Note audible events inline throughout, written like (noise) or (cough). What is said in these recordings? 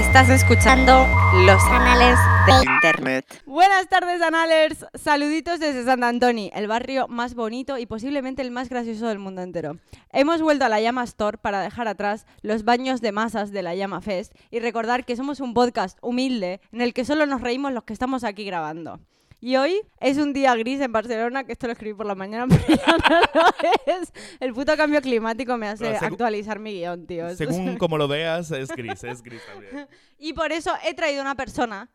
Estás escuchando los canales de internet. Buenas tardes, Analers. Saluditos desde Sant Antoni, el barrio más bonito y posiblemente el más gracioso del mundo entero. Hemos vuelto a la Llama Store para dejar atrás los baños de masas de la Llama Fest y recordar que somos un podcast humilde en el que solo nos reímos los que estamos aquí grabando. Y hoy es un día gris en Barcelona, que esto lo escribí por la mañana, (laughs) pero ya no lo es. El puto cambio climático me hace actualizar mi guion, tío. Según como lo veas, es gris, es gris también. (laughs) Y por eso he traído una persona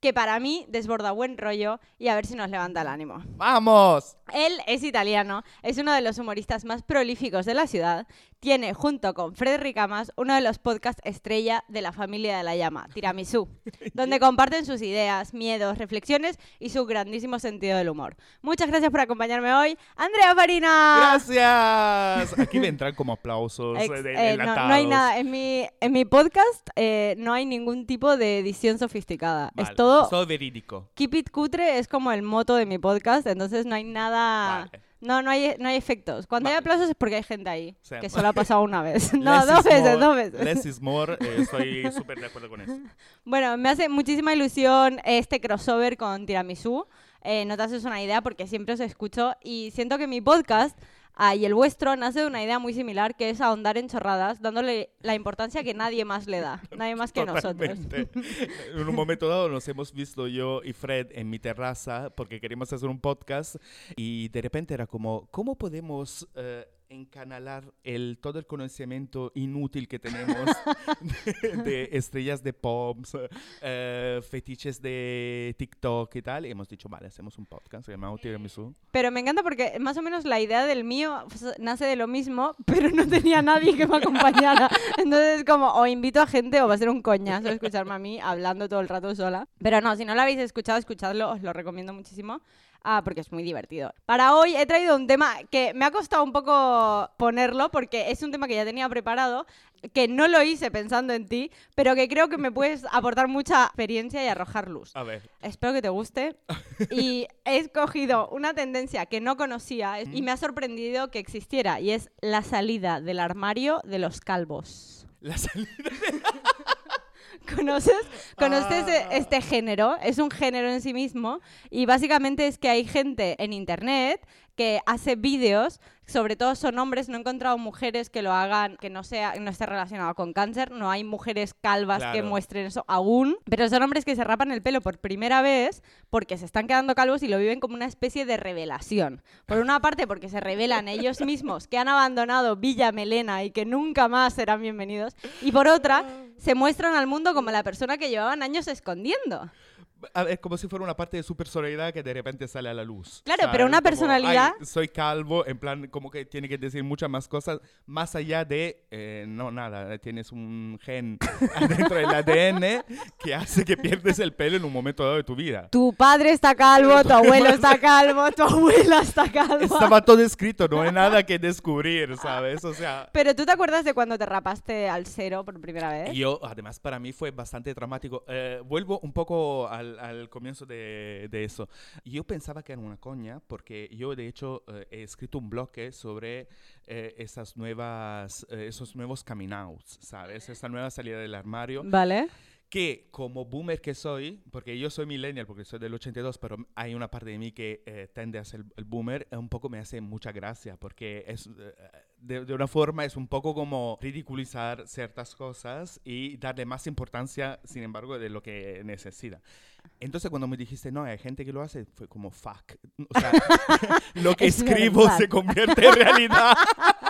que para mí desborda buen rollo y a ver si nos levanta el ánimo. ¡Vamos! Él es italiano, es uno de los humoristas más prolíficos de la ciudad, tiene junto con Frederick Amas uno de los podcasts estrella de la familia de la llama, Tiramisú, (laughs) donde comparten sus ideas, miedos, reflexiones y su grandísimo sentido del humor. Muchas gracias por acompañarme hoy, Andrea Farina. ¡Gracias! Aquí (laughs) vendrán como aplausos Ex- eh, de- no, no hay nada, en mi, en mi podcast eh, no hay ningún tipo de edición sofisticada. Vale, Es todo todo verídico. Keep it cutre es como el moto de mi podcast, entonces no hay nada. Vale. No, no hay, no hay efectos. Cuando hay Vale. aplausos es porque hay gente ahí, que solo ha pasado una vez. (laughs) no, dos veces, more, dos veces. Less is more, eh, estoy (laughs) súper de acuerdo con eso. Bueno, me hace muchísima ilusión este crossover con Tiramisú. Eh, no te haces una idea porque siempre os escucho y siento que mi podcast ah, y el vuestro nace de una idea muy similar que es ahondar en chorradas, dándole la importancia que nadie más le da, nadie más que nosotros. Totalmente. (laughs) En un momento dado nos hemos visto yo y Fred en mi terraza porque queríamos hacer un podcast y de repente era como, ¿cómo podemos eh, encanalar el, todo el conocimiento inútil que tenemos (laughs) de, de estrellas de pop, eh, fetiches de TikTok y tal? Y hemos dicho, vale, hacemos un podcast llamado Tiramisu. Pero me encanta porque más o menos la idea del mío pues, nace de lo mismo, (laughs) pero no tenía nadie que me acompañara. Entonces, como, o invito a gente o va a ser un coñazo escucharme a mí hablando todo el rato sola. Pero no, si no lo habéis escuchado, escuchadlo, os lo recomiendo muchísimo. Ah, porque es muy divertido. Para hoy he traído un tema que me ha costado un poco ponerlo porque es un tema que ya tenía preparado, que no lo hice pensando en ti, pero que creo que me puedes aportar mucha experiencia y arrojar luz. A ver, Espero que te guste. (laughs) Y he escogido una tendencia que no conocía y me ha sorprendido que existiera y es la salida del armario de los calvos. la salida. (laughs) (laughs) ¿Conoces? ¿Conoces e- Ah. este género? Es un género en sí mismo y básicamente es que hay gente en internet que hace vídeos, sobre todo son hombres, no he encontrado mujeres que lo hagan, que no sea no esté relacionado con cáncer, no hay mujeres calvas que Claro. muestren eso aún, pero son hombres que se rapan el pelo por primera vez porque se están quedando calvos y lo viven como una especie de revelación. Por una parte porque se revelan ellos mismos que han abandonado Villa Melena y que nunca más serán bienvenidos, y por otra se muestran al mundo como la persona que llevaban años escondiendo. A ver, como si fuera una parte de su personalidad que de repente sale a la luz. Claro, ¿sabes? pero una Como, personalidad- "Ay, soy calvo, en plan, como que tiene que decir muchas más cosas, más allá de, eh, no, nada, tienes un gen (laughs) adentro del ADN que hace que pierdes el pelo en un momento dado de tu vida. Tu padre está calvo, tu abuelo (laughs) está calvo, tu abuela está calva. Estaba todo escrito, no hay nada que descubrir, ¿sabes? O sea... Pero tú te acuerdas de cuando te rapaste al cero por primera vez? Yo, además, para mí fue bastante dramático. Eh, vuelvo un poco al, al comienzo de, eso. Yo pensaba que era una coña, porque yo, de hecho, eh, he escrito un bloque sobre eh, esas nuevas, eh, esos nuevos coming outs, ¿sabes? Esa nueva salida del armario. Vale. Que como boomer que soy, porque yo soy millennial, porque soy del 82, pero hay una parte de mí que eh, tende a ser el boomer, un poco me hace mucha gracia, porque es, eh, de, de una forma es un poco como ridiculizar ciertas cosas y darle más importancia, sin embargo, de lo que necesita. Entonces cuando me dijiste, no, hay gente que lo hace, fue como, fuck. O sea, (laughs) lo que Es escribo verdad. se convierte en realidad. (laughs)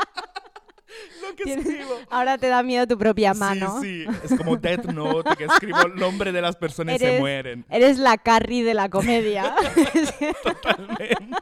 lo que Tienes- escribo. Ahora te da miedo tu propia mano. Sí, sí, es como Death Note, que escribo el nombre de las personas y se mueren. Eres la Carrie de la comedia. (laughs) Totalmente,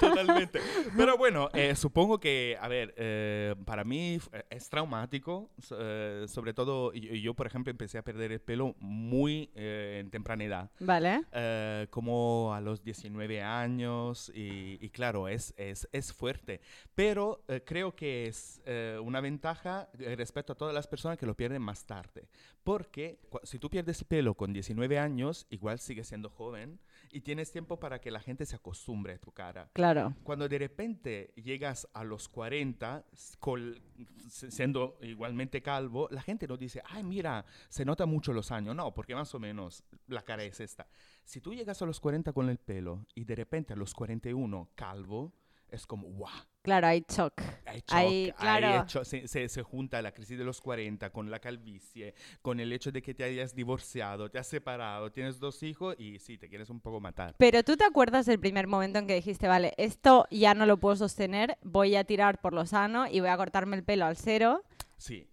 totalmente. Pero bueno, eh, supongo que, a ver, eh, para mí eh, es traumático, eh, sobre todo yo, yo, por ejemplo, empecé a perder el pelo muy eh, en temprana edad. vale. eh, como a los 19 años y, y claro, es, es, es fuerte, pero creo que es eh, una ventaja eh, respecto a todas las personas que lo pierden más tarde. Porque si tú pierdes el pelo con 19 años, igual sigues siendo joven y tienes tiempo para que la gente se acostumbre a tu cara. Claro. Cuando de repente llegas a los 40, s- col- s- siendo igualmente calvo, la gente no dice, ay, mira, se nota mucho los años. No, porque más o menos la cara es esta. Si tú llegas a los 40 con el pelo y de repente a los 41 calvo, es como, wow. Claro, hay shock. Hay shock, hay claro. hecho- se, se- se junta la crisis de los 40 con la calvicie, con el hecho de que te hayas divorciado, te has separado, tienes dos hijos y sí, te quieres un poco matar. Pero tú te acuerdas del primer momento en que dijiste, vale, esto ya no lo puedo sostener, voy a tirar por lo sano y voy a cortarme el pelo al cero. Sí,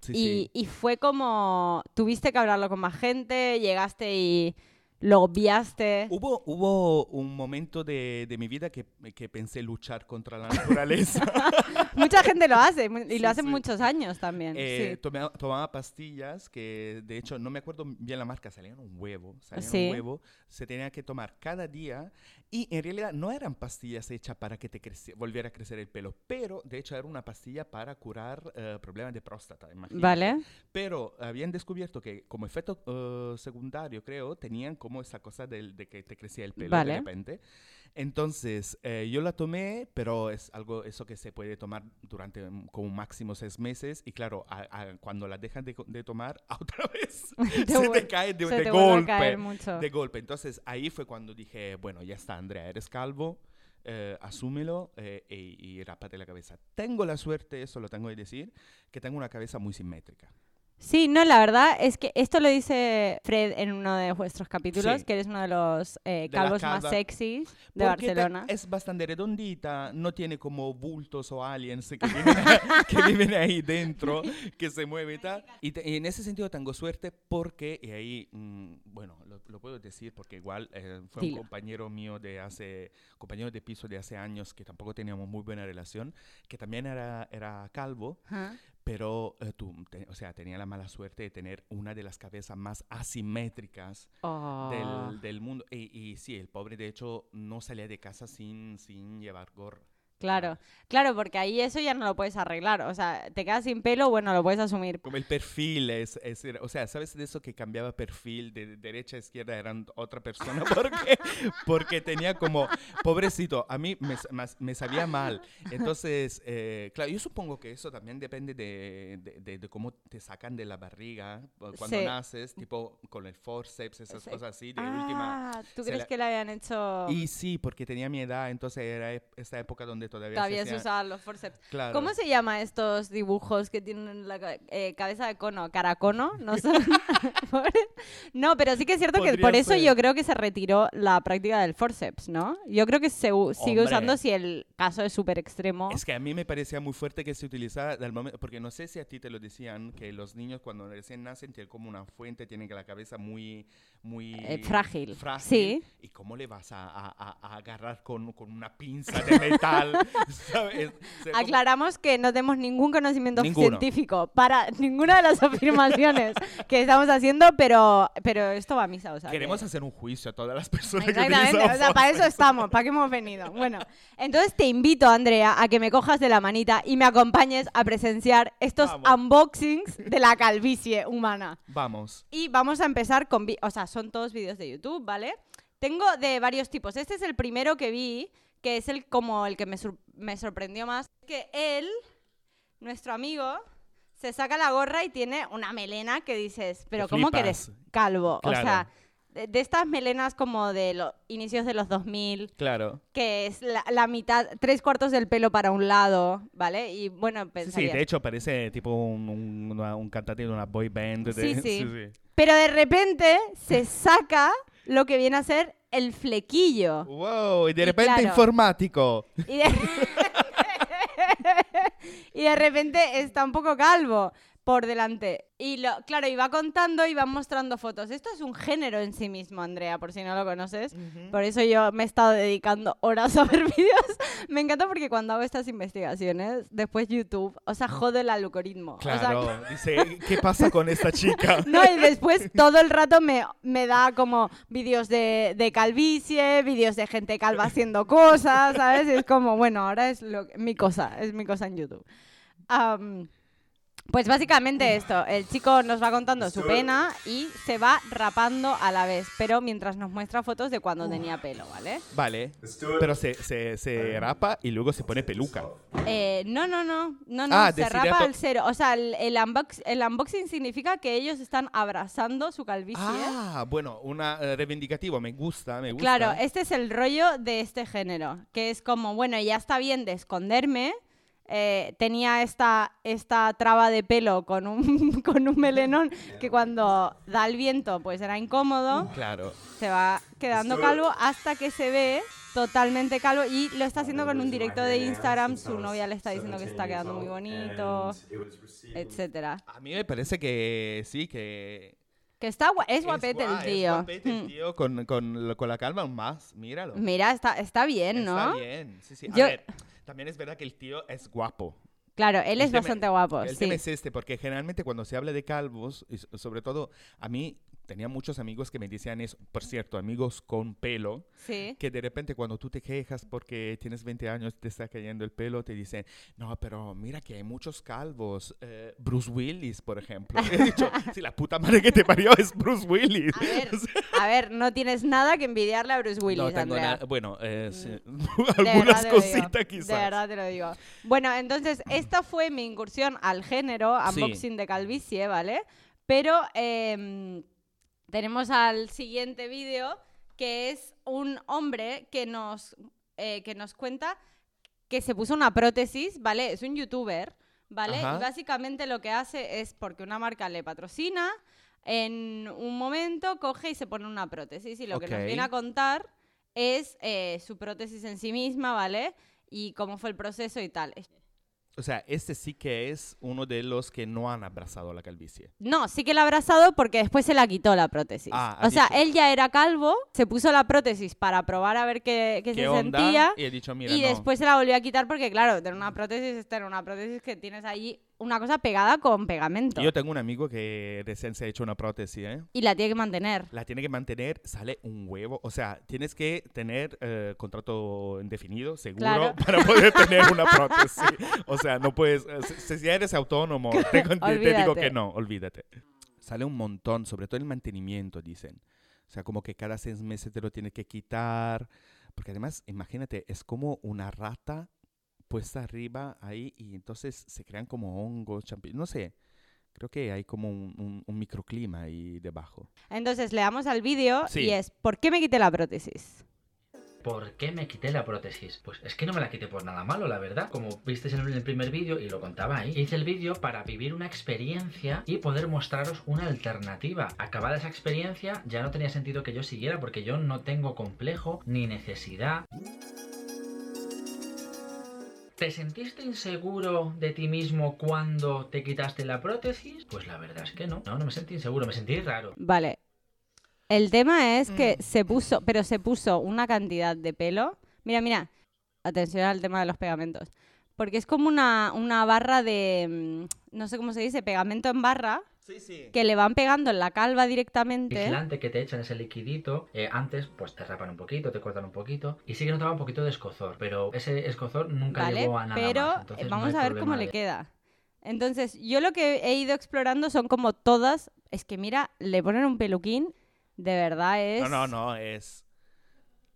sí, y, sí. y fue como, tuviste que hablarlo con más gente, llegaste y lo obviaste. Hubo, hubo un momento de, de mi vida que, que pensé luchar contra la naturaleza. (laughs) Mucha gente lo hace y Sí, lo hacen sí. muchos años también. Eh, sí. tomaba, tomaba pastillas que, de hecho, no me acuerdo bien la marca, salían un huevo. Salían un huevo, se tenía que tomar cada día y en realidad no eran pastillas hechas para que te volviera a crecer el pelo, pero de hecho era una pastilla para curar eh, problemas de próstata, imagínate. Vale. Pero habían descubierto que como efecto eh, secundario, creo, tenían como esa cosa del- de, que te crecía el pelo Vale. de repente. Entonces, eh, yo la tomé, pero es algo eso que se puede tomar durante como máximo seis meses. Y claro, a- a- cuando la dejas de, de tomar, (laughs) otra vez (laughs) se te cae de, se de te golpe. mucho. De golpe. Entonces, ahí fue cuando dije, bueno, ya está, Andrea, eres calvo. eh, asúmelo eh, y, y rápate la cabeza. Tengo la suerte, eso lo tengo que decir, que tengo una cabeza muy simétrica. Sí, no, la verdad es que esto lo dice Fred en uno de vuestros capítulos, Sí. que eres uno de los eh, De calvos más calva. sexys de Porque Barcelona. es bastante redondita, no tiene como bultos o aliens que viven, (laughs) que viven ahí dentro, que se mueven y tal. Y, te- y en ese sentido tengo suerte porque, y ahí, mm, bueno, lo, lo puedo decir porque igual eh, fue Dilo. un compañero mío de hace, compañero de piso de hace años que tampoco teníamos muy buena relación, que también era, era calvo, Ajá. Pero eh, tú, te- o sea, tenía la mala suerte de tener una de las cabezas más asimétricas Oh. del, del mundo. Y, y sí, el pobre de hecho no salía de casa sin, sin llevar gorro. Claro, claro, porque ahí eso ya no lo puedes arreglar. O sea, te quedas sin pelo, bueno, lo puedes asumir. Como el perfil es, es- o sea, ¿sabes de eso que cambiaba perfil de derecha a izquierda eran otra persona? (laughs) Porque, porque tenía como, pobrecito, a mí me, me sabía mal. Entonces, eh, claro, yo supongo que eso también depende de, de- de- de cómo te sacan de la barriga cu- cuando Sí. naces, tipo con el forceps, esas cosas así, de última. Ah, ¿tú se crees la- que le habían hecho...? Y sí, porque tenía mi edad, entonces era esta época donde todavía, Todavía se se usaban los forceps. Claro. ¿Cómo se llama estos dibujos que tienen la eh, cabeza de cono? ¿Caracono? No (laughs) son... No, pero sí que es cierto que por eso ser. yo creo que se retiró la práctica del forceps, ¿no? Yo creo que se sigue usando si el caso es súper extremo. Es que a mí me parecía muy fuerte que se utilizara del momento, porque no sé si a ti te lo decían, que los niños cuando recién nacen tienen como una fuente, tienen que la cabeza muy, muy Eh, frágil. frágil. Sí. ¿Y cómo le vas a, a- a- a agarrar con, con una pinza de metal? (laughs) Aclaramos que no tenemos ningún conocimiento Ninguno. científico para ninguna de las (laughs) afirmaciones que estamos haciendo, pero, pero esto va a misa, o sea. Queremos que- hacer un juicio a todas las personas que Exactamente, utilizan o sea, para eso estamos, para qué hemos venido. Bueno, entonces te invito, Andrea, a que me cojas de la manita y me acompañes a presenciar estos Vamos. unboxings de la calvicie humana. Vamos. Y vamos a empezar con, o sea, son todos vídeos de YouTube, ¿vale? Tengo de varios tipos. Este es el primero que vi, que es el como el que me, me sorprendió más, que él, nuestro amigo, se saca la gorra y tiene una melena que dices, pero ¿cómo que eres calvo? O sea, de, de estas melenas como de los inicios de los 2000, Claro. que es la, la mitad, tres cuartos del pelo para un lado, ¿vale? Y bueno, Sí, de hecho parece tipo un, un, una- un cantante de una boy band. de- (laughs) Sí, sí. Pero de repente se saca lo que viene a ser el flequillo. Wow, y de Y repente claro. informático. Y de... (laughs) y de repente está un poco calvo por delante. Y lo, claro, y va contando y va mostrando fotos. Esto es un género en sí mismo, Andrea, por si no lo conoces. Por eso yo me he estado dedicando horas a ver (laughs) vídeos. Me encanta porque cuando hago estas investigaciones, después YouTube, o sea, jode el algoritmo. O sea, Claro, (laughs) dice, ¿qué pasa con esta chica? (laughs) No, y después todo el rato me, me da como vídeos de, de calvicie, vídeos de gente calva haciendo cosas, ¿sabes? Es como, bueno, ahora es lo, mi cosa, es mi cosa en YouTube. Pues básicamente esto, el chico nos va contando su pena y se va rapando a la vez, pero mientras nos muestra fotos de cuando tenía pelo, ¿vale? Vale. Pero se, se, se rapa y luego se pone peluca. Eh, no, no, no, no, no, Ah, se decide rapa to- al cero. O sea, el, el, unbox- el unboxing significa que ellos están abrazando su calvicie. Ah, bueno, una eh, reivindicativo, me gusta, me gusta. Claro, este es el rollo de este género, que es como, bueno, ya está bien de esconderme. Eh, tenía esta, esta traba de pelo con un, (laughs) con un melenón que cuando da el viento pues era incómodo, Claro. se va quedando calvo hasta que se ve totalmente calvo y lo está haciendo con un directo de Instagram, su novia le está diciendo que se está quedando muy bonito, etcétera. A mí me parece que sí, que... Que está gua- es guapete el es tío. guapete el tío con, con, con la calma más, míralo. Mira, está, está bien, ¿no? Está bien, sí, sí. A Yo- ver, también es verdad que el tío es guapo. Claro, él El es tema- bastante guapo. El sí. tema es este, porque generalmente cuando se habla de calvos, y sobre todo a mí tenía muchos amigos que me decían eso, por cierto, amigos con pelo, Sí. que de repente cuando tú te quejas porque tienes 20 años te está cayendo el pelo, te dicen, no, pero mira que hay muchos calvos. Eh, Bruce Willis, por ejemplo. (laughs) He dicho, si la puta madre que te parió es Bruce Willis. A ver, (laughs) a ver, no tienes nada que envidiarle a Bruce Willis, no tengo Andrea. Bueno, eh, sí, De (laughs) algunas cositas De quizás. verdad te lo digo. Bueno, entonces, esta fue mi incursión al género, Sí. unboxing de calvicie, ¿vale? Pero em, tenemos al siguiente vídeo, que es un hombre que nos, eh, que nos cuenta que se puso una prótesis, ¿vale? Es un youtuber, ¿vale? Ajá. Y básicamente lo que hace es porque una marca le patrocina, en un momento coge y se pone una prótesis. Y lo que nos viene a contar es eh, su prótesis en sí misma, ¿vale? Y cómo fue el proceso y tal. O sea, este sí que es uno de los que no han abrazado la calvicie. No, sí que la ha abrazado porque después se la quitó la prótesis. Ah, o sea, dicho- él ya era calvo, se puso la prótesis para probar a ver qué, qué ¿Qué, se onda? sentía. Y he dicho, mira, Y no. después se la volvió a quitar porque, claro, tener una prótesis es tener una prótesis que tienes allí una cosa pegada con pegamento. Yo tengo un amigo que recién se ha hecho una prótesis, ¿eh? Y la tiene que mantener. La tiene que mantener, sale un huevo. O sea, tienes que tener eh, contrato indefinido, seguro, Claro. (laughs) para poder tener una (laughs) prótesis. O sea, no puedes. eh, Si, si eres autónomo, te, te digo que no, olvídate. Sale un montón, sobre todo el mantenimiento, dicen. O sea, como que cada seis meses te lo tienes que quitar. Porque además, imagínate, es como una rata puesta arriba ahí y entonces se crean como hongos, champiñones. No sé. Creo que hay como un, un- un microclima ahí debajo. Entonces le damos al vídeo Sí. y es ¿por qué me quité la prótesis? ¿Por qué me quité la prótesis? Pues es que no me la quité por nada malo, la verdad. Como visteis en el primer vídeo y lo contaba ahí, hice el vídeo para vivir una experiencia y poder mostraros una alternativa. Acabada esa experiencia, ya no tenía sentido que yo siguiera porque yo no tengo complejo ni necesidad. ¿Te sentiste inseguro de ti mismo cuando te quitaste la prótesis? Pues la verdad es que no. No, no me sentí inseguro, me sentí raro. Vale. El tema es que Mm. se puso, pero se puso una cantidad de pelo. Mira, mira. Atención al tema de los pegamentos. Porque es como una, una barra de, mm, no sé cómo se dice, pegamento en barra, Sí, sí. que le van pegando en la calva directamente. vigilante que te echan ese liquidito, eh, antes pues te rapan un poquito, te cortan un poquito y sí que notaba un poquito de escozor, pero ese escozor nunca ¿Vale? llegó a nada Pero más, eh, entonces vamos a ver cómo le queda. Entonces, yo lo que he ido explorando son como todas. Es que mira, le ponen un peluquín, de verdad es. No, no, no, es...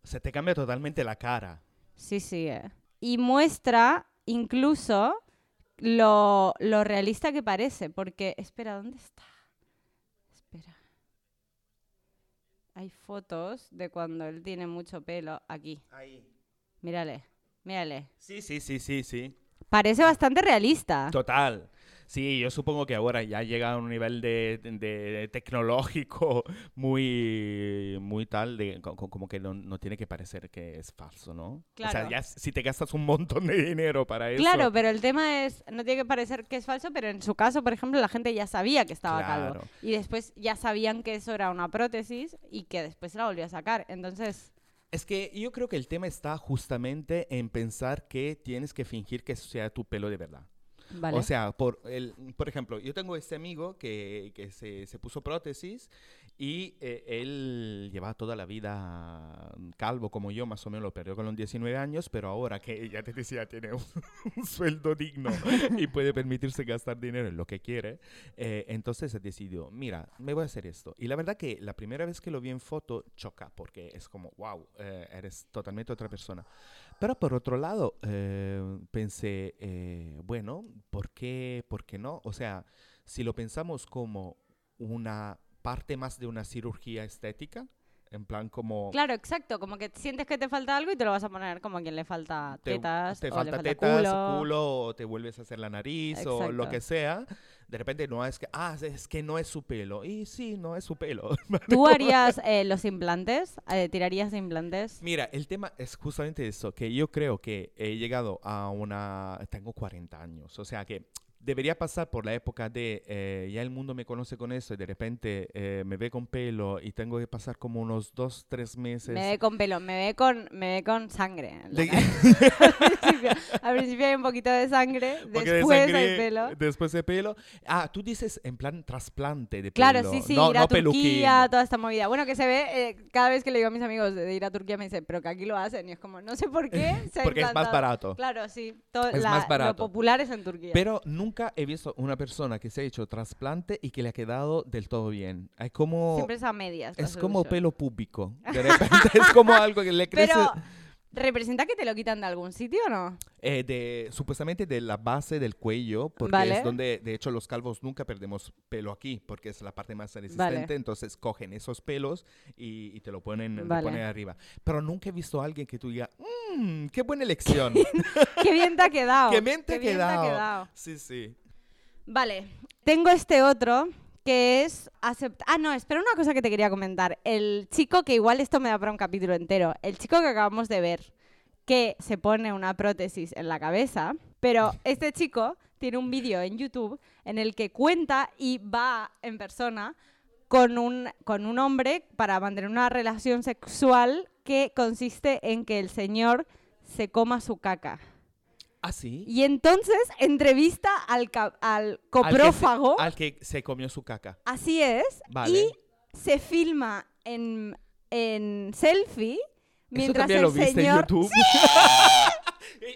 Se te cambia totalmente la cara. Sí, sí. eh. Y muestra incluso lo, lo realista que parece. Porque, espera, ¿dónde está? Espera. Hay fotos de cuando él tiene mucho pelo aquí. Ahí. Mírale, mírale. Sí, sí, sí, sí, sí. Parece bastante realista. Total. Sí, yo supongo que ahora ya llega a un nivel de, de tecnológico muy, muy tal, de, co- co- como que no, no tiene que parecer que es falso, ¿no? O sea, Claro. ya si te gastas un montón de dinero para eso. Claro, pero el tema es, no tiene que parecer que es falso, pero en su caso, por ejemplo, la gente ya sabía que estaba calvo. Claro. Y después ya sabían que eso era una prótesis y que después se la volvió a sacar. Entonces, Es que yo creo que el tema está justamente en pensar que tienes que fingir que eso sea tu pelo de verdad. Vale. O sea, por, el, por ejemplo, yo tengo este amigo que, que se, se puso prótesis y eh, él lleva toda la vida calvo como yo, más o menos lo perdió con los 19 años, pero ahora que ya te decía, tiene un, (laughs) un sueldo digno y puede permitirse gastar dinero en lo que quiere, eh, entonces decidió, mira, me voy a hacer esto. Y la verdad que la primera vez que lo vi en foto choca, porque es como, wow, eh, eres totalmente otra persona. Pero por otro lado, eh, pensé, eh, bueno, ¿por qué, ¿por qué no? O sea, si lo pensamos como una parte más de una cirugía estética, en plan como... Claro, exacto, como que sientes que te falta algo y te lo vas a poner como a quien le falta te, tetas, te o falta le falta tetas, culo. o te vuelves a hacer la nariz o lo Exacto. que sea, de repente no es que, ah, es que no es su pelo. Y sí, no es su pelo. (laughs) ¿Tú harías eh, los implantes? Eh, ¿Tirarías implantes? Mira, el tema es justamente eso, que yo creo que he llegado a una... Tengo 40 años, o sea que debería pasar por la época de eh, ya el mundo me conoce con eso y de repente eh, me ve con pelo y tengo que pasar como unos dos, tres meses. Me ve con pelo, me ve con, me ve con sangre. de- (laughs) (laughs) al, principio, al principio hay un poquito de sangre, porque de después sangre- hay pelo. Después de pelo. Ah, tú dices en plan trasplante de Claro, pelo. sí, sí, no, ir a no Turquía, peluquín. toda esta movida. Bueno, que se ve, eh, cada vez que le digo a mis amigos de, de ir a Turquía me dicen, pero que aquí lo hacen. Y es como, no sé por qué (laughs) se Porque es más barato. Claro, sí. todo- Es la- más barato. Lo popular es en Turquía. Pero nunca he visto una persona que se ha hecho trasplante y que le ha quedado del todo bien. Hay como... Siempre es a medias. Es como pelo púbico. De (laughs) repente es como algo que le crece Pero, ¿representa que te lo quitan de algún sitio o no? eh, de, supuestamente de la base del cuello, porque Vale. es donde, de hecho, los calvos nunca perdemos pelo aquí, porque es la parte más resistente. Vale. Entonces cogen esos pelos y, y te lo ponen, arriba. Pero nunca he visto a alguien que tú digas, mmm, qué buena elección. (laughs) Qué bien te ha quedado. (laughs) Qué bien te ha bien quedado. quedado. sí, sí. Vale, tengo este otro que es aceptar... Ah, no, espera una cosa que te quería comentar. El chico, que igual esto me da para un capítulo entero, el chico que acabamos de ver, que se pone una prótesis en la cabeza, pero este chico tiene un vídeo en YouTube en el que cuenta y va en persona con un, con un hombre para mantener una relación sexual que consiste en que el señor se coma su caca. ¿Ah, sí? Y entonces entrevista al, ca- al Al que se- coprófago. Al que se comió su caca. Así es. Vale. Y se filma en, en selfie Eso mientras también el lo viste en señor... YouTube. (laughs)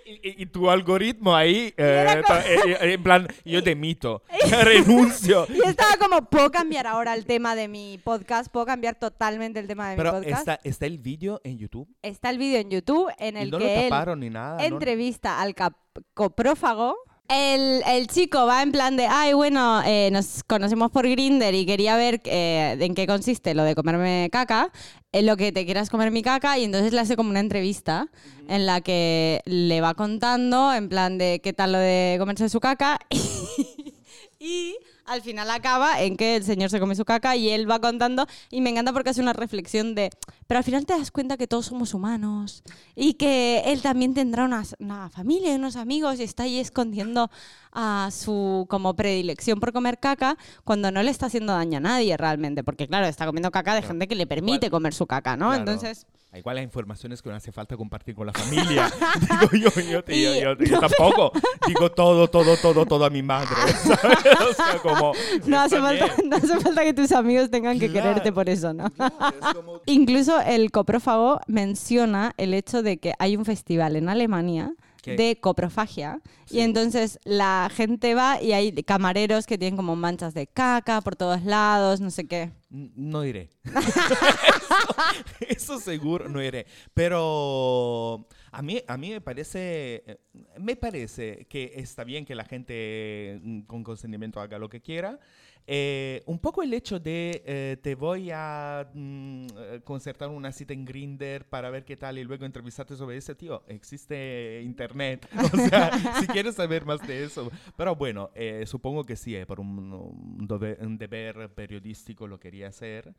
y, y- y tu algoritmo ahí, eh, eh, eh, en plan, yo te mito, (laughs) renuncio. (laughs) Y estaba como, ¿puedo cambiar ahora el tema de mi podcast? ¿Puedo cambiar totalmente el tema de mi Pero podcast? está, está el vídeo en YouTube Está el vídeo en YouTube en y el no lo que él taparon ni nada. ¿no? entrevista al cap- coprófago. El, el chico va en plan de, ay, bueno, eh, nos conocemos por Grinder y quería ver eh, en qué consiste lo de comerme caca, en lo que te quieras comer mi caca, y entonces le hace como una entrevista en la que le va contando en plan de qué tal lo de comerse su caca (laughs) y al final acaba en que el señor se come su caca y él va contando y me encanta porque hace una reflexión de, pero al final te das cuenta que todos somos humanos y que él también tendrá una, una familia y unos amigos y está ahí escondiendo a su como predilección por comer caca cuando no le está haciendo daño a nadie realmente, porque claro, está comiendo caca de gente que le permite comer su caca, ¿no? Claro. Entonces, Igual hay informaciones que no hace falta compartir con la familia. (laughs) digo yo, yo, te- yo- Y- yo- yo tampoco. Digo todo, todo, todo, todo a mi madre. (laughs) ¿sabes? O sea, como... no hace, falta, no hace falta que tus amigos tengan que Claro. quererte por eso, ¿no? No, es como- (laughs) Incluso el coprófago menciona el hecho de que hay un festival en Alemania ¿Qué? de coprofagia Sí. y entonces la gente va y hay camareros que tienen como manchas de caca por todos lados, no sé qué. No iré. (laughs) eso, eso seguro no iré. Pero a mí, a mí me parece, eh, me parece que está bien que la gente mm, con consentimiento haga lo que quiera. Eh, un poco el hecho de eh, te voy a mm, eh, concertar una cita en Grinder para ver qué tal y luego entrevistarte sobre ese tío. Existe internet. (laughs) O sea, si quieres saber más de eso. Pero bueno, eh, supongo que sí, por un deber periodístico lo quería hacer.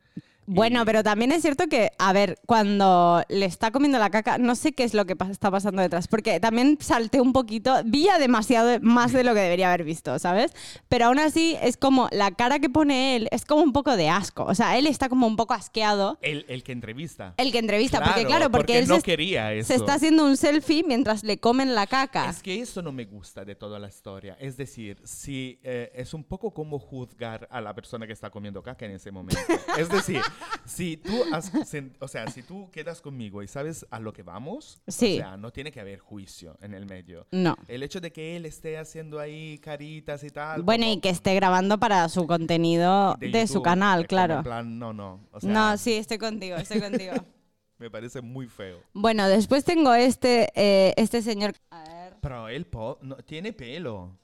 Bueno, pero también es cierto que, a ver, cuando le está comiendo la caca, no sé qué es lo que está pasando detrás, porque también salté un poquito, vi demasiado más de lo que debería haber visto, ¿sabes? Pero aún así es como la cara que pone él es como un poco de asco, o sea, él está como un poco asqueado. El, el que entrevista. El que entrevista, porque Claro, claro, porque, porque él no se, quería eso. se está haciendo un selfie mientras le comen la caca. Es que eso no me gusta de toda la historia. Es decir, si eh, es un poco como juzgar a la persona que está comiendo caca en ese momento. es decir, si tú has o sea, si tú quedas conmigo y sabes a lo que vamos, Sí. o sea, no tiene que haber juicio en el medio. No. El hecho de que él esté haciendo ahí caritas y tal. Bueno, como y que esté grabando para su contenido de, su YouTube, canal, es como claro. en plan, no, no. O sea, no, sí, estoy contigo, estoy contigo. (laughs) Me parece muy feo. bueno, después tengo este, eh, este señor. A ver. Pero él no, tiene pelo.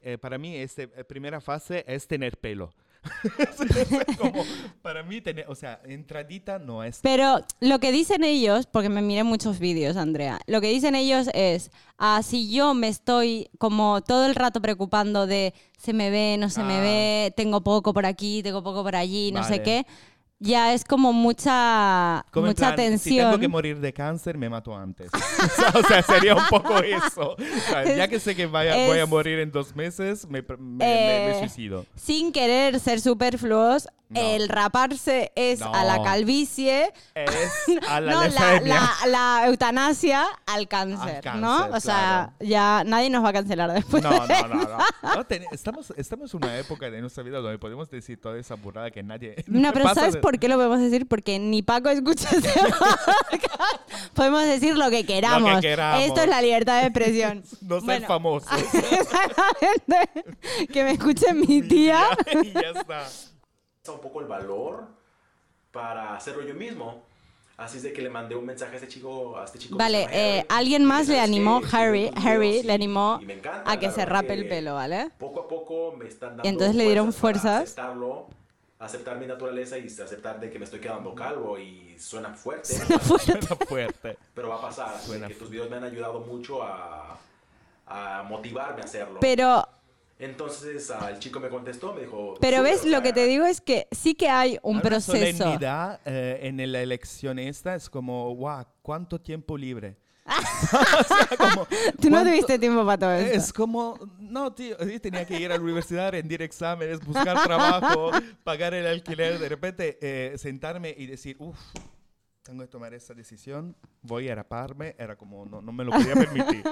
Eh, para mí, esta primera fase es tener pelo. (laughs) Como, para mí, tener, o sea, entradita no es. Pero lo que dicen ellos, porque me miré muchos vídeos, Andrea, lo que dicen ellos es, ah, si yo me estoy como todo el rato preocupando de se me ve, no se me Ah. ve, tengo poco por aquí, tengo poco por allí, no sé qué, ya es como mucha, Como mucha plan, Si tensión. tengo que morir de cáncer, me mato antes. (laughs) o sea, sería un poco eso. O sea, ya que sé que vaya, voy a morir en dos meses, me, me- me- Eh, me suicido. Sin querer ser superfluos, No. el raparse es a la No. calvicie. Es (laughs) a la no, la, la- la eutanasia al cáncer, Al ¿no? cáncer, O sea, ya nadie nos va a cancelar después. No, de no, no, no. No, ten- estamos, estamos en una época de nuestra vida donde podemos decir toda esa burrada que nadie. (laughs) No, pero ¿sabes de- por qué lo podemos decir? Porque ni Paco escucha (laughs) podcast. Podemos decir lo que queramos. queramos. Esto es la libertad de expresión. No ser Bueno, famosos. Exactamente. Que me escuche mi tía. y ya está. Un poco el valor para hacerlo yo mismo. Así es de que le mandé un mensaje a este chico, a este chico. Vale, eh, Harry, alguien más le animó, Harry, Harry le animó encanta, a que se rape que el pelo, ¿vale? Poco a poco me están dando Y entonces le dieron fuerzas para aceptarlo, aceptar mi naturaleza y aceptar de que me estoy quedando calvo y suena fuerte, Suena (laughs) fuerte. pero va a pasar. de Suena que tus videos me han ayudado mucho a, a motivarme a hacerlo. Pero, Entonces ah, el chico me contestó, me dijo... pero "Súper, ves, lo que te digo es que sí que hay un Hay proceso. solemnidad eh, en la elección esta es como, wow, ¿cuánto tiempo libre? (laughs) (laughs) o sea, como, Tú no ¿cuánto- tuviste tiempo para todo esto. Es como, no, tío, tenía que ir a la universidad, rendir exámenes, buscar trabajo, (laughs) pagar el alquiler, de repente eh, sentarme y decir, uff, tengo que tomar esta decisión, voy a raparme, era como, no, no me lo podía (laughs) permitir.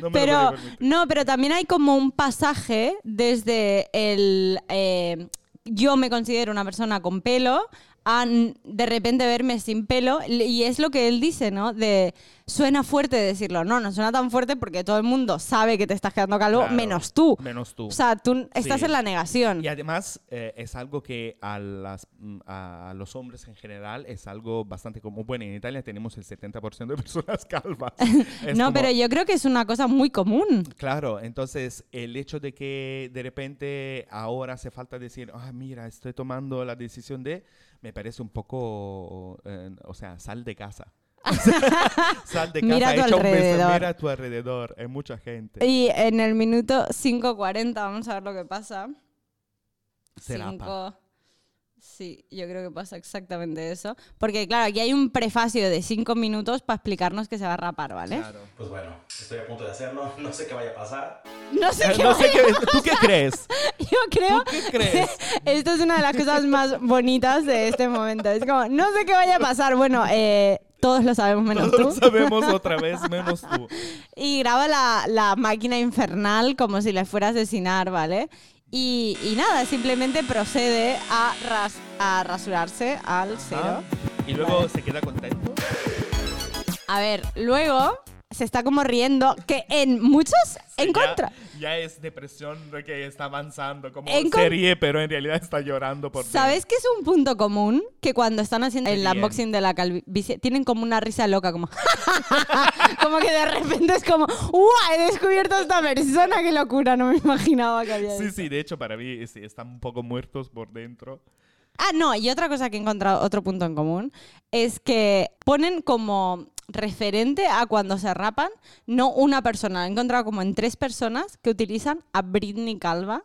No me lo Pero podía permitir. no, pero también hay como un pasaje desde el eh, yo me considero una persona con pelo a de repente verme sin pelo y es lo que él dice, ¿no? De suena fuerte decirlo, no, no suena tan fuerte porque todo el mundo sabe que te estás quedando calvo Claro, menos tú. Menos tú. O sea, tú estás Sí. en la negación. Y además eh, es algo que a, las, mm, a los hombres en general es algo bastante común. Bueno, en Italia tenemos el 70% de personas (laughs) calvas. (laughs) No, como- pero yo creo que es una cosa muy común. Claro, entonces el hecho de que de repente ahora hace falta decir, ah, mira, estoy tomando la decisión de, me parece un poco, eh, o sea, sal de casa. (laughs) Sal de casa, mira, tu echa un beso, mira a tu alrededor, hay mucha gente. Y en el minuto 5.40 vamos a ver lo que pasa. Serapa. 5... Sí, yo creo que pasa exactamente eso. Porque, claro, aquí hay un prefacio de cinco minutos para explicarnos que se va a rapar, ¿vale? Claro. Pues bueno, estoy a punto de hacerlo, (laughs) no sé qué vaya a pasar. No sé Eh, qué no sé qué, ¿tú qué crees? (laughs) Yo creo ¿Tú qué crees? (laughs) esto es una de las cosas más bonitas de este momento. Es como, no sé qué vaya a pasar. Bueno, eh, todos lo sabemos menos Todos tú. sabemos otra vez, menos tú. Y graba la, la máquina infernal como si le fuera a asesinar, ¿vale? Y, y nada, simplemente procede a, ras- a rasurarse al cero. Ah, Y luego se queda contento. A ver, luego se está como riendo, que en muchos, en contra. Ya, es depresión de que está avanzando, como En se ríe, pero en realidad está llorando por ¿Sabes que es un punto común? Que cuando están haciendo el Bien. unboxing de la calvicie, tienen como una risa loca, como... (laughs) como que de repente es como, ¡Uah! He descubierto a esta persona, qué locura, no me imaginaba que había Sí, esto". sí, de hecho para mí sí, están un poco muertos por dentro. Ah, no, y otra cosa que he encontrado, otro punto en común, es que ponen como referente a cuando se rapan, no una persona. He encontrado como en tres personas que utilizan a Britney Calva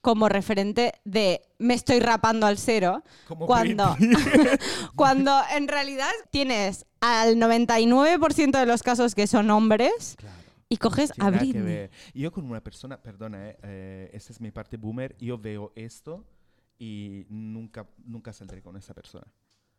como referente de me estoy rapando al cero, Como cuando, (laughs) cuando en realidad tienes al 99% de los casos que son hombres Claro. y coges a Britney. Yo con una persona, perdona, eh, eh, esta es mi parte boomer, yo veo esto y nunca, nunca saldré con esa persona.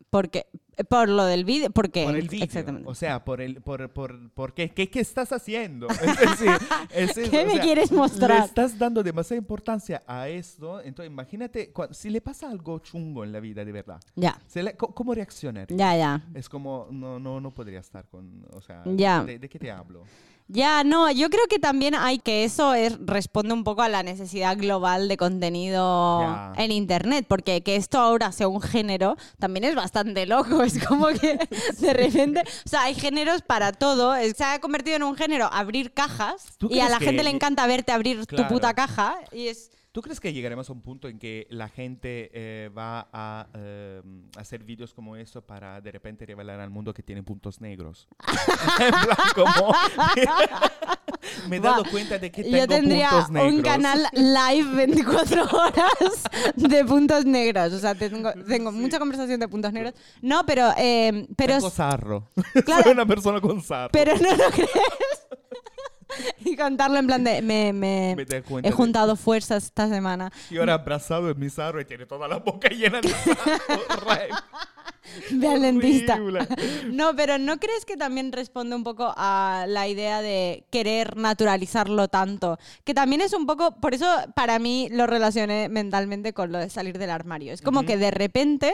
Porque, por lo del vídeo, porque Por el vídeo. exactamente. O sea, por el, por, por, por qué, qué, estás haciendo. (laughs) Es decir, es eso, ¿Qué o me sea, quieres mostrar? Le estás dando demasiada importancia a esto. Entonces, imagínate, cua- si le pasa algo chungo en la vida, de verdad, Ya, le- ¿cómo reaccionaría? ya, ya. Es como, no, no, no podría estar con, o sea, Ya. ¿de, de qué te hablo? Ya, no, yo creo que también hay que eso es, responde un poco a la necesidad global de contenido en Internet, porque que esto ahora sea un género también es bastante loco, (laughs) es como que (laughs) de repente, o sea, hay géneros para todo, se ha convertido en un género abrir cajas ¿Tú y a la que gente le encanta verte abrir tu puta caja y es... ¿Tú crees que llegaremos a un punto en que la gente eh, va a eh, hacer vídeos como eso para de repente revelar al mundo que tiene puntos negros? (laughs) en plan, como... (laughs) Me he dado Buah, cuenta de que tengo Yo tendría puntos negros. un canal live 24 (laughs) horas de puntos negros. O sea, tengo, tengo mucha conversación de puntos negros. No, pero, eh, pero, Tengo sarro. Claro. Soy una persona con sarro. pero no lo crees. (laughs) y contarlo en plan de me, me- Me he juntado fuerzas esta semana. Y ahora abrazado en mi sarro y tiene toda la boca llena de sarro. Ve al dentista. No, pero ¿no crees que también responde un poco a la idea de querer naturalizarlo tanto? Que también es un poco, por eso para mí lo relacioné mentalmente con lo de salir del armario. Es como que de repente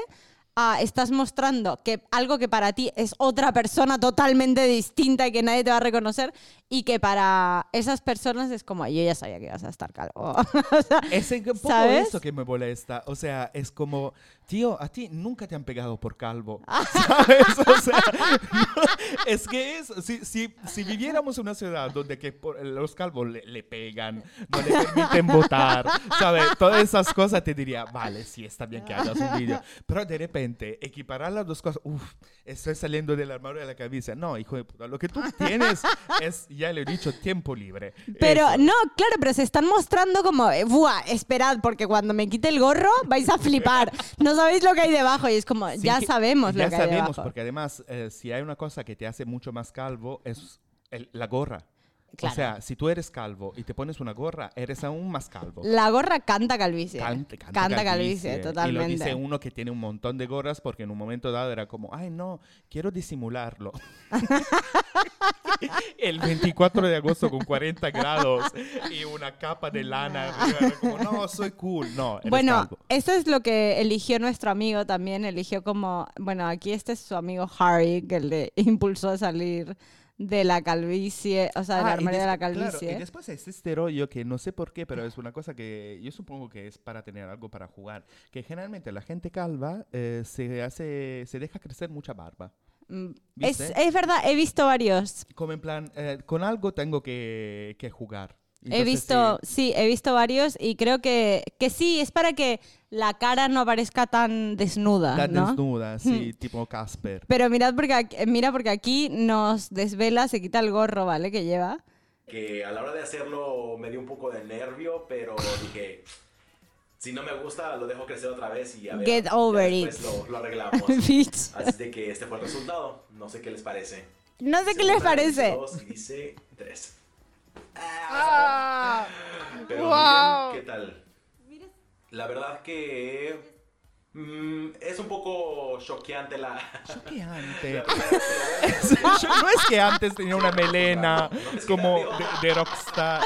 ah, estás mostrando que algo que para ti es otra persona totalmente distinta y que nadie te va a reconocer y que para esas personas es como, yo ya sabía que ibas a estar calvo. (laughs) O sea, Es un poco ¿Sabes? eso que me molesta. O sea, es como, tío, a ti nunca te han pegado por calvo. (laughs) ¿Sabes? O sea, no, (laughs) es que es, si, si, si viviéramos en una ciudad donde que por- los calvos le, le pegan, no le permiten votar, ¿sabes? Todas esas cosas te diría, vale, sí, está bien que hagas un vídeo. Pero de repente, equiparar las dos cosas, uff, estoy saliendo del armario de la camisa. No, hijo de puta, lo que tú (laughs) tienes es, ya le he dicho, tiempo libre. Pero Eso. no, claro, pero se están mostrando como, eh, buah, esperad, porque cuando me quite el gorro vais a flipar. (laughs) No sabéis lo que hay debajo y es como, ya que- sabemos ya lo que hay sabemos, debajo. porque además, eh, si hay una cosa que te hace mucho más calvo, es el- la gorra. Claro. O sea, si tú eres calvo y te pones una gorra, eres aún más calvo. La gorra canta calvicie. Canta, canta calvicie, calvicie. totalmente. Y lo dice uno que tiene un montón de gorras porque en un momento dado era como, ay no, quiero disimularlo. (laughs) El 24 de agosto con 40 grados y una capa de lana. era como, no, soy cool. No, eres Bueno, calvo. esto es lo que eligió nuestro amigo también. Eligió como, bueno, aquí este es su amigo Harry, que le (laughs) impulsó a salir de la calvicie, o sea, del Ah, armario de la después- claro, calvicie. y después es este rollo que no sé por qué, pero es una cosa que yo supongo que es para tener algo para jugar. Que generalmente la gente calva eh, se hace, se deja crecer mucha barba. Mm, es, es verdad, he visto varios. Como en plan, eh, con algo tengo que, que jugar. He Entonces, visto, sí, sí, he visto varios y creo que, que sí, es para que la cara no parezca tan desnuda, tan ¿no? Hmm. desnuda, sí, tipo Casper. Pero mirad porque aquí, mira porque aquí nos desvela, se quita el gorro, ¿vale? Que lleva. Que a la hora de hacerlo me dio un poco de nervio, pero dije, si no me gusta, lo dejo crecer otra vez y a ver. Get over it. Lo, lo (laughs) arreglamos. Bitch. Así de que este fue el resultado. No sé qué les parece. No sé qué les parece. dos y dice tres. Pero miren qué tal. La verdad que mm, es un poco choqueante la. Yo- (laughs) (laughs) no es que antes tenía una melena No, es que como de, de rockstar.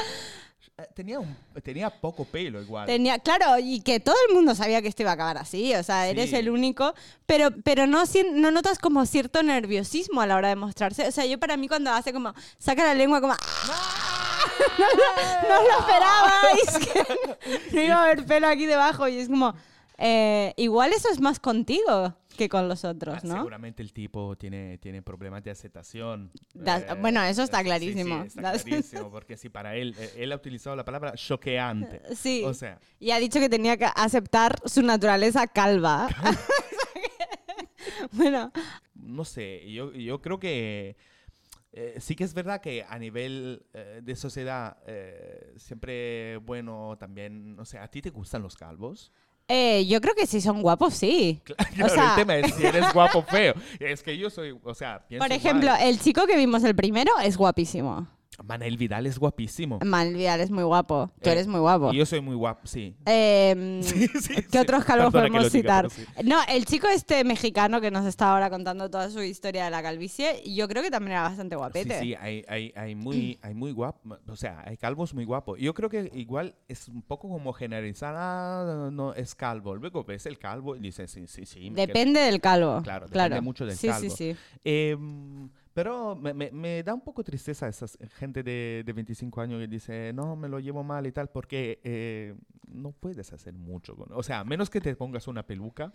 Eh, Tenía, un, tenía poco pelo igual. Tenía, claro, y que todo el mundo sabía que esto iba a acabar así, o sea, eres Sí. el único, pero, pero no, no notas como cierto nerviosismo a la hora de mostrarse. O sea, yo para mí cuando hace como, saca la lengua como... no, lo- no lo esperabais, que no iba a haber pelo aquí debajo y es como, eh, igual eso es más contigo que con los otros, Ah, ¿no? Seguramente el tipo tiene, tiene problemas de aceptación. Das- bueno, eso está sí, sí, clarísimo. está Das- clarísimo, porque si para él, eh, él ha utilizado la palabra choqueante. (laughs) Sí. O sea, Y ha dicho que tenía que aceptar su naturaleza calva. (laughs) (laughs) bueno, no sé, yo, yo creo que eh, sí que es verdad que a nivel eh, de sociedad eh, siempre bueno también, o sea, ¿a ti te gustan los calvos? Yo creo que si son guapos, sí. Claro, (laughs) sea- el tema es si eres guapo o feo. Es que yo soy, o sea, pienso Por ejemplo, el chico que vimos el primero es guapísimo. Manel Vidal es guapísimo. Mal Vidal es muy guapo. Tú Eh, eres muy guapo. Y yo soy muy guapo, sí. Em, (laughs) Sí, sí, ¿Qué sí. otros calvos Perdona podemos diga, citar? sí. No, el chico este mexicano que nos está ahora contando toda su historia de la calvicie, yo creo que también era bastante guapete. Sí, sí, hay, hay, hay muy, hay muy guapos, o sea, hay calvos muy guapos. Yo creo que igual es un poco como generalizar, ah, no, es calvo. Luego ves el calvo y dices, sí, sí, sí. Depende del calvo. Claro, depende mucho del sí, calvo. Sí, sí, Em, pero me, da un poco tristeza esa gente de, de 25 años que dice, no, me lo llevo mal y tal, porque eh, no puedes hacer mucho. con- O sea, a menos que te pongas una peluca.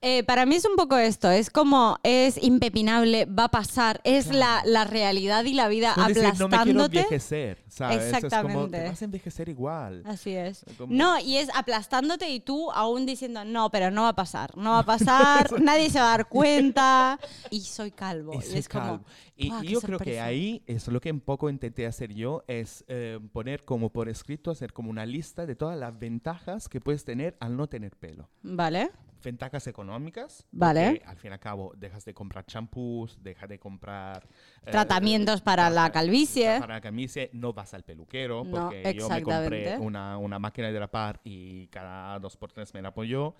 Eh, para mí es un poco esto, es como, es impepinable, va a pasar, es la, la realidad y la vida No decir, no me quiero aplastándote. envejecer, ¿sabes? Es como, Exactamente. te vas a envejecer igual. Así es. Como- No, y es aplastándote y tú aún diciendo, no, pero no va a pasar, no va a (laughs) pasar, nadie se va a dar cuenta y soy calvo. (laughs) Y soy es como, calvo. Y, "Buah, y qué yo creo que sorpresa". ahí es lo que un poco intenté hacer yo, es eh, poner como por escrito, hacer como una lista de todas las ventajas que puedes tener al no tener pelo. Vale, Ventajas económicas. Vale. Al fin y al cabo, dejas de comprar champús, dejas de comprar... eh, Tratamientos para la calvicie. Para la calvicie, no vas al peluquero, No, porque yo me compré una, una máquina de rapar y cada dos por tres me la apoyo.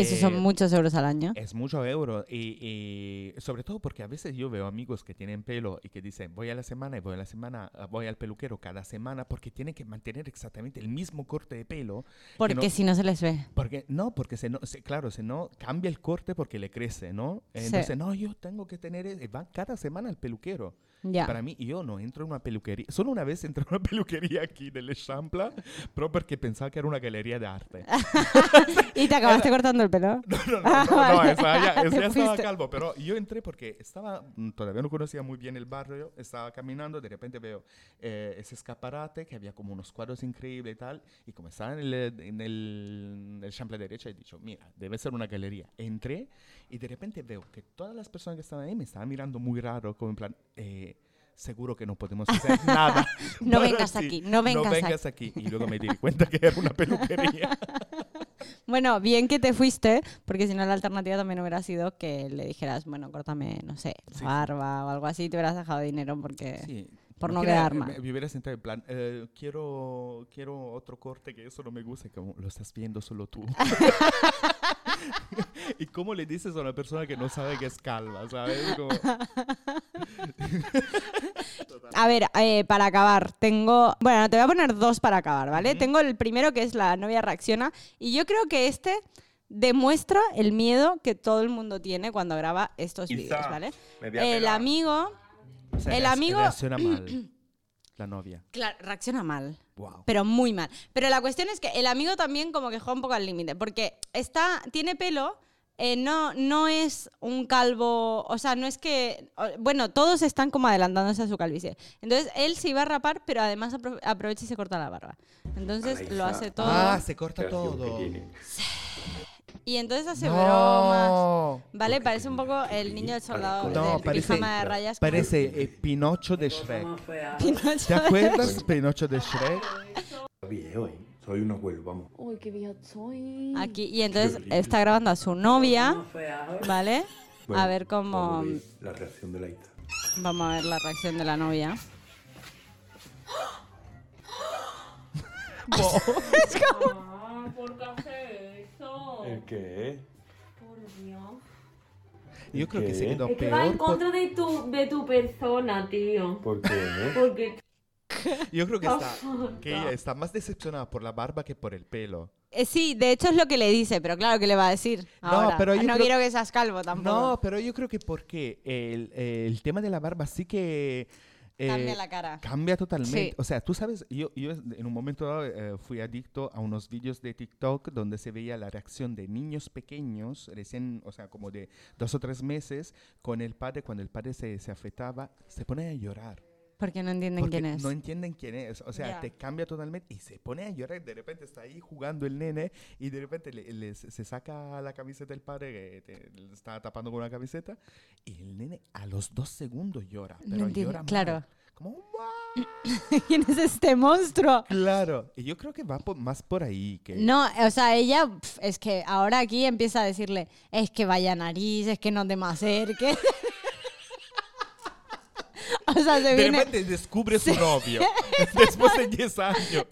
Esos son Eh, muchos euros al año. es mucho euro y, y sobre todo porque a veces yo veo amigos que tienen pelo y que dicen voy a la semana y voy a la semana, ah, voy al peluquero cada semana porque tienen que mantener exactamente el mismo corte de pelo. que Porque no- si no se les ve. porque no, porque se no, se- claro, se no cambia el corte porque le crece, ¿no? Sí. Entonces, no, yo tengo que tener, e- van cada semana al peluquero. Ya. Para mí, yo no entro en una peluquería. Solo una vez entré en una (laughs) peluquería aquí del Champla, pero porque pensaba que era una galería de arte. (laughs) ¿Y te acabaste cortando el pelo? (laughs) No, no, no, no, no, esa ya, esa ya estaba calvo, pero yo entré porque estaba, mm, todavía no conocía muy bien el barrio, estaba caminando, de repente veo eh, ese escaparate que había como unos cuadros increíbles y tal, y como estaba en el, en el, el Champla derecha, he dicho, mira, debe ser una galería. Entré y de repente veo que todas las personas que estaban ahí me estaban mirando muy raro, como en plan, eh, seguro que no podemos hacer (laughs) nada. No vengas ti. aquí, no vengas aquí. Y luego me di cuenta que era una peluquería. (laughs) Bueno, bien que te fuiste, porque si no la alternativa también hubiera sido que le dijeras, bueno, córtame, no sé, la Sí. barba o algo así, y te hubieras dejado dinero porque... Sí. Por no Imagina, quedar eh, mal. Me, me hubiera sentado en plan, eh, quiero, quiero otro corte que eso no me gusta, como lo estás viendo solo tú. (laughs) ¿Y cómo le dices a una persona que no sabe que es calva, sabes? Como- (laughs) A ver, eh, para acabar, tengo... Bueno, te voy a poner dos para acabar, ¿vale? Tengo el primero que es la novia reacciona y yo creo que este demuestra el miedo que todo el mundo tiene cuando graba estos vídeos, ¿vale? El amigo... o sea, El reacc- amigo- Reacciona mal, (clears throat) la novia. Claro, reacciona mal. Wow. pero muy mal. Pero la cuestión es que el amigo también como que juega un poco al límite, porque está, tiene pelo, eh, no, no es un calvo, o sea, no es que, bueno, todos están como adelantándose a su calvicie. Entonces él se iba a rapar, pero además apro- aprovecha y se corta la barba. Entonces lo hace todo. Ah, se corta todo. tiene. Y entonces hace bromas. No, ¿Vale? Parece un poco el niño del soldado no del parece, pijama de rayas. como- parece eh, Pinocho de Shrek. (laughs) Pinocho. ¿Te acuerdas Pinocho de Shrek? Viejo, ¿eh? Soy un abuelo, vamos. Uy, qué vieja soy. Aquí, y entonces está grabando a su novia, ¿vale? a Bueno, ver cómo... vamos a ver La reacción de la Ita. Vamos a ver la reacción de la novia. (laughs) (laughs) Ah, ¿por eso? qué? Por Dios. Yo creo que se quedó Es que va en peor. por- contra de tu, de tu persona, tío. ¿Por qué? (laughs) Porque Yo creo que, está, Oh, que ella está más decepcionada por la barba que por el pelo. Eh, sí, de hecho es lo que le dice, pero claro, ¿qué le va a decir? No, Ahora? pero yo no creo- quiero que seas calvo tampoco. No, pero yo creo que porque el, el tema de la barba sí que... eh, Cambia la cara. Cambia totalmente. Sí. O sea, tú sabes, yo, yo en un momento dado eh, fui adicto a unos vídeos de TikTok donde se veía la reacción de niños pequeños, recién, o sea, como de dos o tres meses, con el padre, cuando el padre se, se afectaba, se ponía a llorar. Porque no entienden Porque quién es. no entienden quién es. O sea, Ya. te cambia totalmente y se pone a llorar. De repente está ahí jugando el nene y de repente le, le- se saca la camiseta del padre que te- le está tapando con una camiseta y el nene a los dos segundos llora. No Pero entiendo, llora mal. claro. Como, "Guau". (laughs) ¿Quién es este monstruo? Claro. Y yo creo que va por- más por ahí. Que No, o sea, ella es que ahora aquí empieza a decirle, es que vaya nariz, es que no te me acerques. (laughs) (laughs) o sea, se de viene... repente descubre su novio. (laughs) Después de 10 años.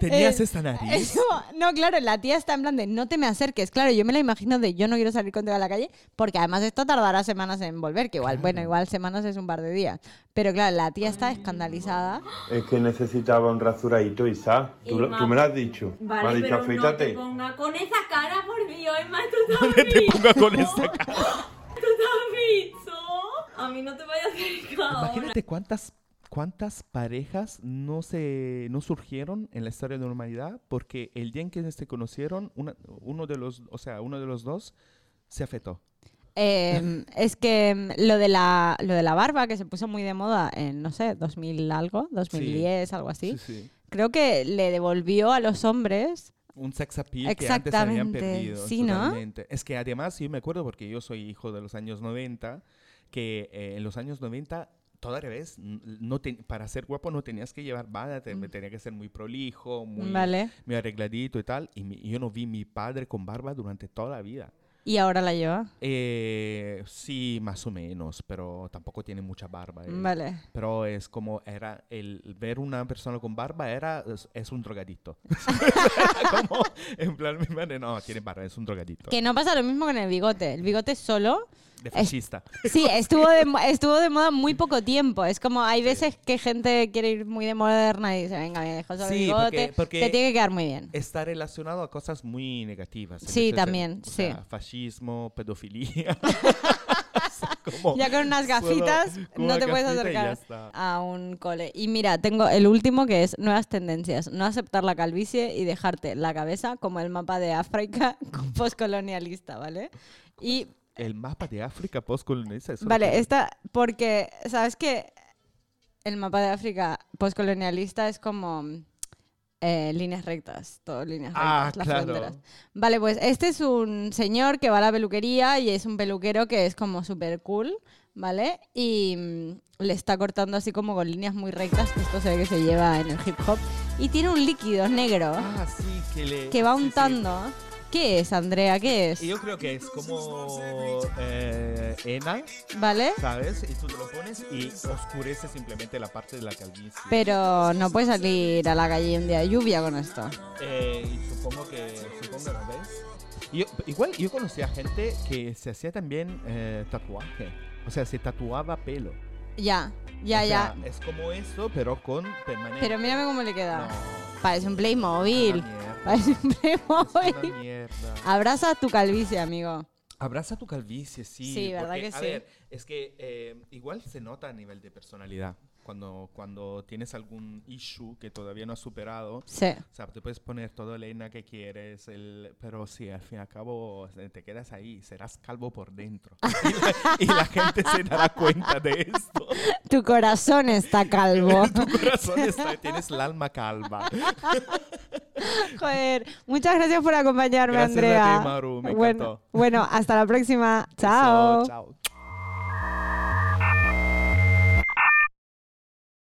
¿Tenías Eh, esa nariz? (laughs) Es como- no, claro, la tía está en plan de no te me acerques. Claro, yo me la imagino de yo no quiero salir contigo a la calle porque además esto tardará semanas en volver, que igual, bueno, igual semanas es un par de días. Pero claro, la tía está escandalizada. Es que necesitaba un rasuradito, Isa. Tú, Emma. tú me lo has dicho. me has Vale, dicho, pero no te ponga con esa cara, por Dios, Emma, tú te has te ponga con esa cara. ¿Tú visto? A mí no te vayas a. Imagínate cuántas, cuántas parejas no, se, no surgieron en la historia de la humanidad porque el día en que se conocieron, una- uno, de los, o sea, uno de los dos se afectó. Eh, (laughs) es que mm, lo de, la, lo de la barba, que se puso muy de moda en, no sé, 2000 algo, 2010, algo así, sí. creo que le devolvió a los hombres Un sex appeal que antes habían perdido. sí, ¿no? Es que además yo me acuerdo porque yo soy hijo de los años 90, que eh, en los años 90 todo al revés, no te- para ser guapo no tenías que llevar bada, te- tenía que ser muy prolijo, muy, Vale. muy arregladito y tal. Y mi- yo no vi mi padre con barba durante toda la vida. Y ahora la lleva. Eh, sí, más o menos, pero tampoco tiene mucha barba. él. Vale. Pero es como era el ver una persona con barba era es, es un drogadito. (laughs) como en plan mi madre no tiene barba, es un drogadito. Que no pasa lo mismo con el bigote. El bigote solo. De es- fascista. Sí, estuvo de, estuvo de moda muy poco tiempo. Es como hay veces que gente quiere ir muy de moderna y dice, venga, me dejo sobre Sí, bigote. porque- porque- Te tiene que quedar muy bien. Está relacionado a cosas muy negativas. Sí, también, o sí. sea, fascismo, pedofilia. Como (laughs) (laughs) Ya con unas gafitas no una te puedes acercar a un cole. Y mira, tengo el último que es nuevas tendencias. No aceptar la calvicie y dejarte la cabeza como el mapa de África (laughs) postcolonialista, ¿vale? Y El mapa de África postcolonialista. Vale, que- esta, porque, ¿sabes que El mapa de África postcolonialista es como eh, líneas rectas, todo líneas rectas, Ah, las claro. fronteras. Vale, pues este es un señor que va a la peluquería y es un peluquero que es como súper cool, ¿vale? Y mm, le está cortando así como con líneas muy rectas, que esto se ve que se lleva en el hip hop. Y tiene un líquido negro Ah, sí, que le... que va sí, sí. ¿Qué es, Andrea? ¿Qué es? Yo creo que es como eh, Ena, ¿Vale? ¿sabes? Y tú te lo pones y oscurece simplemente la parte de la calvicie. Pero no puedes salir a la calle un día de lluvia con esto. Eh, y supongo que, supongo, ¿lo ves? Yo- igual yo conocía gente que se hacía también eh, tatuaje. O sea, se tatuaba pelo. Ya, ya, O ya. sea, es como eso, pero con permanente. Pero mírame cómo le queda. No, Parece un Playmobil. mierda. Parece un Playmobil. Abraza tu calvicie, amigo. Abraza tu calvicie, sí. Sí, ¿verdad porque, que a sí? ver, es que eh, igual se nota a nivel de personalidad. Cuando, cuando tienes algún issue que todavía no has superado, Sí. o sea, te puedes poner todo el ENA que quieres, el, pero sí, al fin y al cabo te quedas ahí, serás calvo por dentro. (laughs) y, la, y la gente se dará cuenta de esto. Tu corazón está calvo. (laughs) tu corazón está, tienes el alma calva. (laughs) Joder, muchas gracias por acompañarme, Gracias a Andrea. ti, Maru, me bueno, encantó. bueno, hasta la próxima. Eso, Chao. chao.